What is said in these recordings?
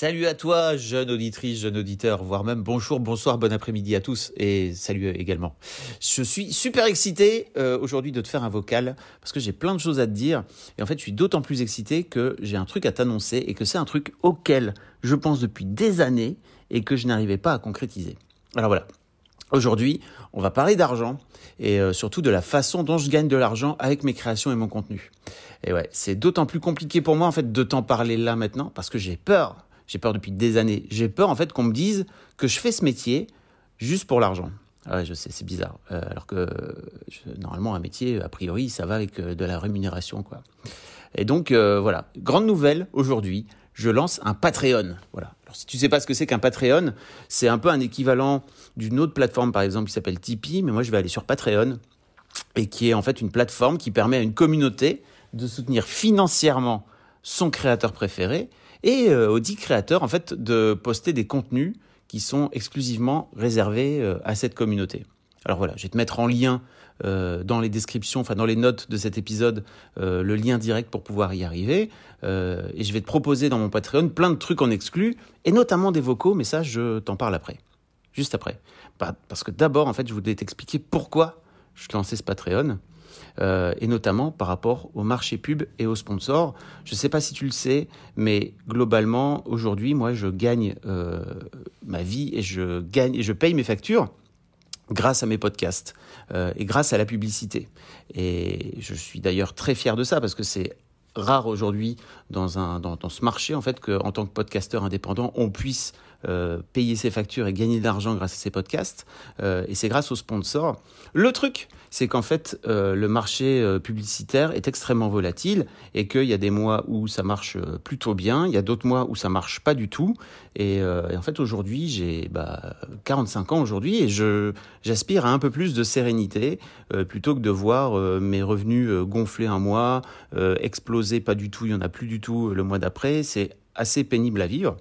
Salut à toi, jeune auditrice, jeune auditeur, voire même bonjour, bonsoir, bon après-midi à tous et salut également. Je suis super excité euh, aujourd'hui de te faire un vocal parce que j'ai plein de choses à te dire et en fait je suis d'autant plus excité que j'ai un truc à t'annoncer et que c'est un truc auquel je pense depuis des années et que je n'arrivais pas à concrétiser. Alors voilà, aujourd'hui on va parler d'argent et euh, surtout de la façon dont je gagne de l'argent avec mes créations et mon contenu. Et ouais, c'est d'autant plus compliqué pour moi en fait de t'en parler là maintenant parce que j'ai peur j'ai peur depuis des années. J'ai peur en fait qu'on me dise que je fais ce métier juste pour l'argent. Ah ouais, je sais, c'est bizarre. Euh, alors que normalement, un métier, a priori, ça va avec euh, de la rémunération, quoi. Et donc, euh, voilà. Grande nouvelle aujourd'hui, je lance un Patreon. Voilà. Alors, si tu sais pas ce que c'est qu'un Patreon, c'est un peu un équivalent d'une autre plateforme, par exemple, qui s'appelle Tipeee, mais moi, je vais aller sur Patreon et qui est en fait une plateforme qui permet à une communauté de soutenir financièrement son créateur préféré et euh, aux dix créateurs en fait de poster des contenus qui sont exclusivement réservés euh, à cette communauté. Alors voilà, je vais te mettre en lien euh, dans les descriptions, enfin dans les notes de cet épisode, le lien direct pour pouvoir y arriver. et je vais te proposer dans mon Patreon plein de trucs en exclus, et notamment des vocaux, mais ça, je t'en parle après. Juste après. Parce que d'abord, en fait, je voulais t'expliquer pourquoi je lançais ce Patreon. Euh, et notamment par rapport au marché pub et aux sponsors. Je ne sais pas si tu le sais, mais globalement, aujourd'hui, moi, je gagne euh, ma vie et je gagne je paye mes factures grâce à mes podcasts euh, et grâce à la publicité. Et je suis d'ailleurs très fier de ça parce que c'est rare aujourd'hui dans, dans, ce marché en fait qu'en tant que podcasteur indépendant on puisse euh, payer ses factures et gagner de l'argent grâce à ses podcasts. Euh, et c'est grâce aux sponsors. Le truc, c'est qu'en fait, euh, le marché publicitaire est extrêmement volatile et qu'il y a des mois où ça marche plutôt bien, il y a d'autres mois où ça marche pas du tout. Et, en fait, aujourd'hui, j'ai bah, 45 ans aujourd'hui et je j'aspire à un peu plus de sérénité plutôt que de voir mes revenus gonfler un mois, exploser pas du tout, il y en a plus du tout le mois d'après. C'est assez pénible à vivre.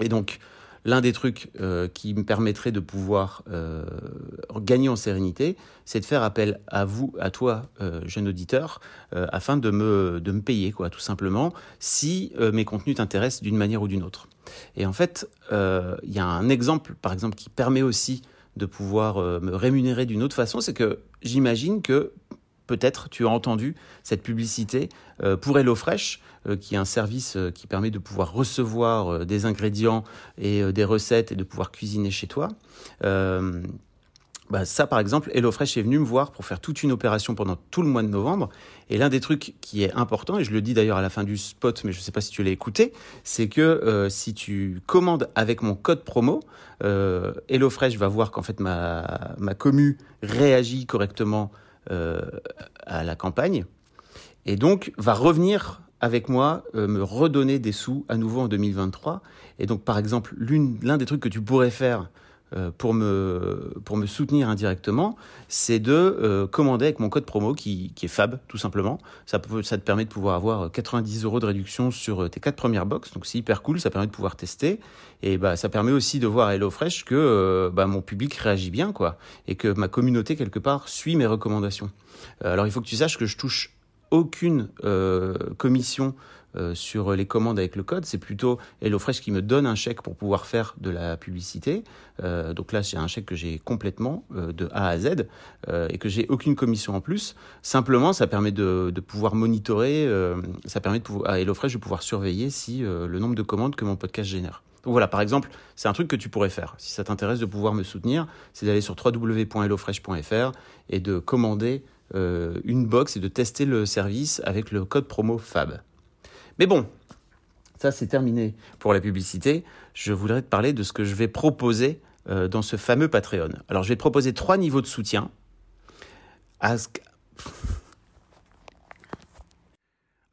Et donc, l'un des trucs euh, qui me permettrait de pouvoir euh, gagner en sérénité, c'est de faire appel à vous, à toi, euh, jeune auditeur, afin de me, de me payer, quoi, tout simplement, si mes contenus t'intéressent d'une manière ou d'une autre. Et en fait, il y a un exemple, par exemple, qui permet aussi de pouvoir me rémunérer d'une autre façon, c'est que j'imagine que peut-être tu as entendu cette publicité euh, pour HelloFresh, euh, qui est un service euh, qui permet de pouvoir recevoir des ingrédients et des recettes et de pouvoir cuisiner chez toi. Bah, ça, par exemple, HelloFresh est venu me voir pour faire toute une opération pendant tout le mois de novembre. Et l'un des trucs qui est important, et je le dis d'ailleurs à la fin du spot, mais je ne sais pas si tu l'as écouté, c'est que si tu commandes avec mon code promo, HelloFresh va voir qu'en fait ma, ma commu réagit correctement à la campagne, et donc va revenir avec moi euh, me redonner des sous à nouveau en 2023. Et donc, par exemple, l'un des trucs que tu pourrais faire euh, pour, me, pour me soutenir indirectement, c'est de euh, commander avec mon code promo qui, qui, est FAB, tout simplement. Ça, ça te permet de pouvoir avoir 90 euros de réduction sur tes quatre premières box. Donc, c'est hyper cool. Ça permet de pouvoir tester. Et bah, ça permet aussi de voir à HelloFresh que bah, mon public réagit bien, quoi. Et que ma communauté, quelque part, suit mes recommandations. alors, il faut que tu saches que je touche aucune commission euh, sur les commandes avec le code, c'est plutôt HelloFresh qui me donne un chèque pour pouvoir faire de la publicité. Euh, donc là, c'est un chèque que j'ai complètement euh, de A à Z et que j'ai aucune commission en plus. Simplement, ça permet de, pouvoir monitorer, ça permet de pouvoir, à HelloFresh de pouvoir surveiller si le nombre de commandes que mon podcast génère. Donc voilà, par exemple, c'est un truc que tu pourrais faire. Si ça t'intéresse de pouvoir me soutenir, c'est d'aller sur www.hellofresh.fr et de commander une box et de tester le service avec le code promo FAB. Mais bon, ça c'est terminé pour la publicité. Je voudrais te parler de ce que je vais proposer euh, dans ce fameux Patreon. Alors je vais te proposer trois niveaux de soutien.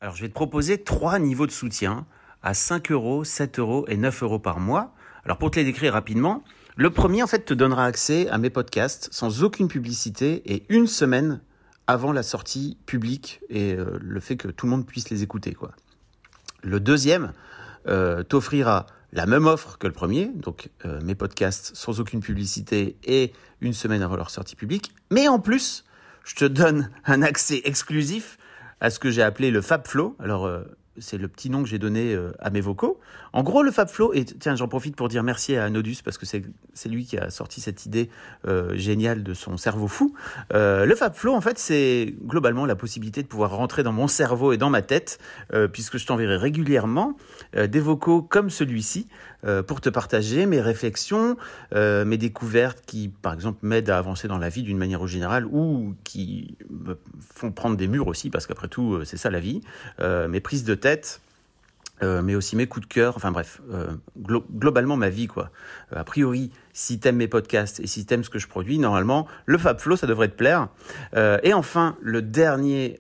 Alors, je vais te proposer trois niveaux de soutien à 5 euros, 7 euros et 9 euros par mois. Alors, pour te les décrire rapidement, le premier, en fait, te donnera accès à mes podcasts sans aucune publicité et une semaine avant la sortie publique et euh, le fait que tout le monde puisse les écouter, quoi. Le deuxième euh, t'offrira la même offre que le premier, donc euh, mes podcasts sans aucune publicité et une semaine avant leur sortie publique, mais en plus, je te donne un accès exclusif à ce que j'ai appelé le Fab Flow. Alors, c'est le petit nom que j'ai donné euh, à mes vocaux. En gros, le Fab Flow, et tiens, j'en profite pour dire merci à Nodus parce que c'est lui qui a sorti cette idée euh, géniale de son cerveau fou. le Fab Flow, en fait, c'est globalement la possibilité de pouvoir rentrer dans mon cerveau et dans ma tête, puisque je t'enverrai régulièrement des vocaux comme celui-ci pour te partager mes réflexions, mes découvertes qui, par exemple, m'aident à avancer dans la vie d'une manière générale ou qui me font prendre des murs aussi, parce qu'après tout, c'est ça la vie, mes prises de euh, mais aussi mes coups de cœur, enfin bref, euh, globalement ma vie quoi. Euh, a priori, si t'aimes mes podcasts et si t'aimes ce que je produis, normalement, le Fab Flow, ça devrait te plaire. et enfin, le dernier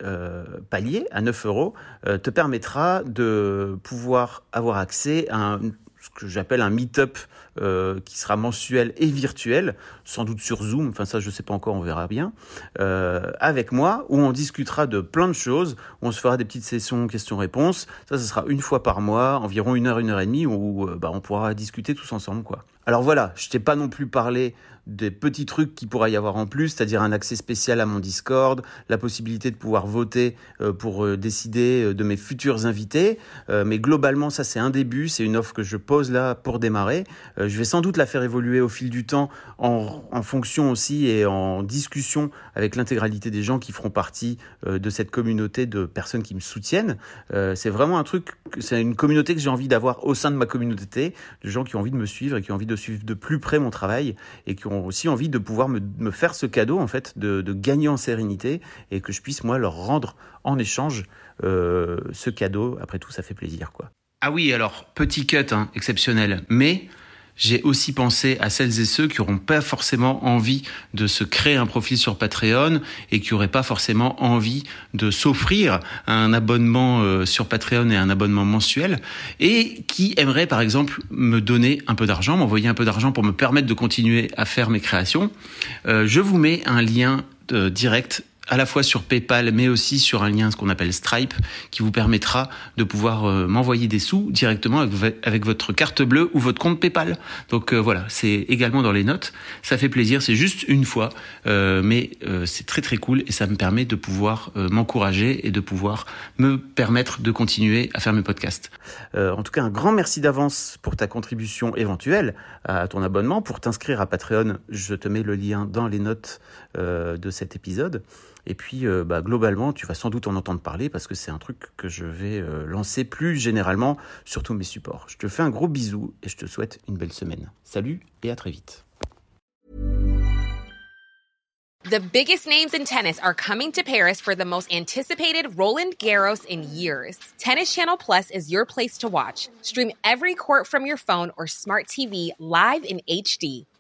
palier, à 9 euros, te permettra de pouvoir avoir accès à ce que j'appelle un meet-up euh, qui sera mensuel et virtuel, sans doute sur Zoom, enfin ça je ne sais pas encore, on verra bien, euh, avec moi, où on discutera de plein de choses, où on se fera des petites sessions questions-réponses, ça ce sera une fois par mois, environ une heure, une heure et demie, où euh, bah, on pourra discuter tous ensemble. quoi. Alors voilà, je t'ai pas non plus parlé des petits trucs qui pourra y avoir en plus, c'est-à-dire un accès spécial à mon Discord, la possibilité de pouvoir voter pour décider de mes futurs invités. mais globalement, ça c'est un début, c'est une offre que je pose là pour démarrer. Je vais sans doute la faire évoluer au fil du temps en, fonction aussi et en discussion avec l'intégralité des gens qui feront partie de cette communauté de personnes qui me soutiennent. c'est vraiment un truc, c'est une communauté que j'ai envie d'avoir au sein de ma communauté, de gens qui ont envie de me suivre et qui ont envie de suivre de plus près mon travail et qui ont aussi envie de pouvoir me, faire ce cadeau en fait de, gagner en sérénité et que je puisse moi leur rendre en échange euh, ce cadeau. Après tout, ça fait plaisir quoi. Ah oui, alors petit cut hein, exceptionnel, mais j'ai aussi pensé à celles et ceux qui n'auront pas forcément envie de se créer un profil sur Patreon et qui n'auraient pas forcément envie de s'offrir un abonnement euh, sur Patreon et un abonnement mensuel et qui aimeraient par exemple me donner un peu d'argent, m'envoyer un peu d'argent pour me permettre de continuer à faire mes créations. Euh, je vous mets un lien euh, direct à la fois sur PayPal, mais aussi sur un lien ce qu'on appelle Stripe, qui vous permettra de pouvoir euh, m'envoyer des sous directement avec, votre carte bleue ou votre compte PayPal. Donc euh, voilà, c'est également dans les notes. Ça fait plaisir, c'est juste une fois, euh, mais c'est très très cool et ça me permet de pouvoir m'encourager et de pouvoir me permettre de continuer à faire mes podcasts. en tout cas, un grand merci d'avance pour ta contribution éventuelle à ton abonnement. Pour t'inscrire à Patreon, je te mets le lien dans les notes de cet épisode. Et puis, euh, bah, globalement, tu vas sans doute en entendre parler parce que c'est un truc que je vais euh, lancer plus généralement sur tous mes supports. Je te fais un gros bisou et je te souhaite une belle semaine. Salut et à très vite. The biggest names in tennis are coming to Paris for the most anticipated Roland Garros in years. Tennis Channel Plus is your place to watch. Stream every court from your phone or smart TV live in HD.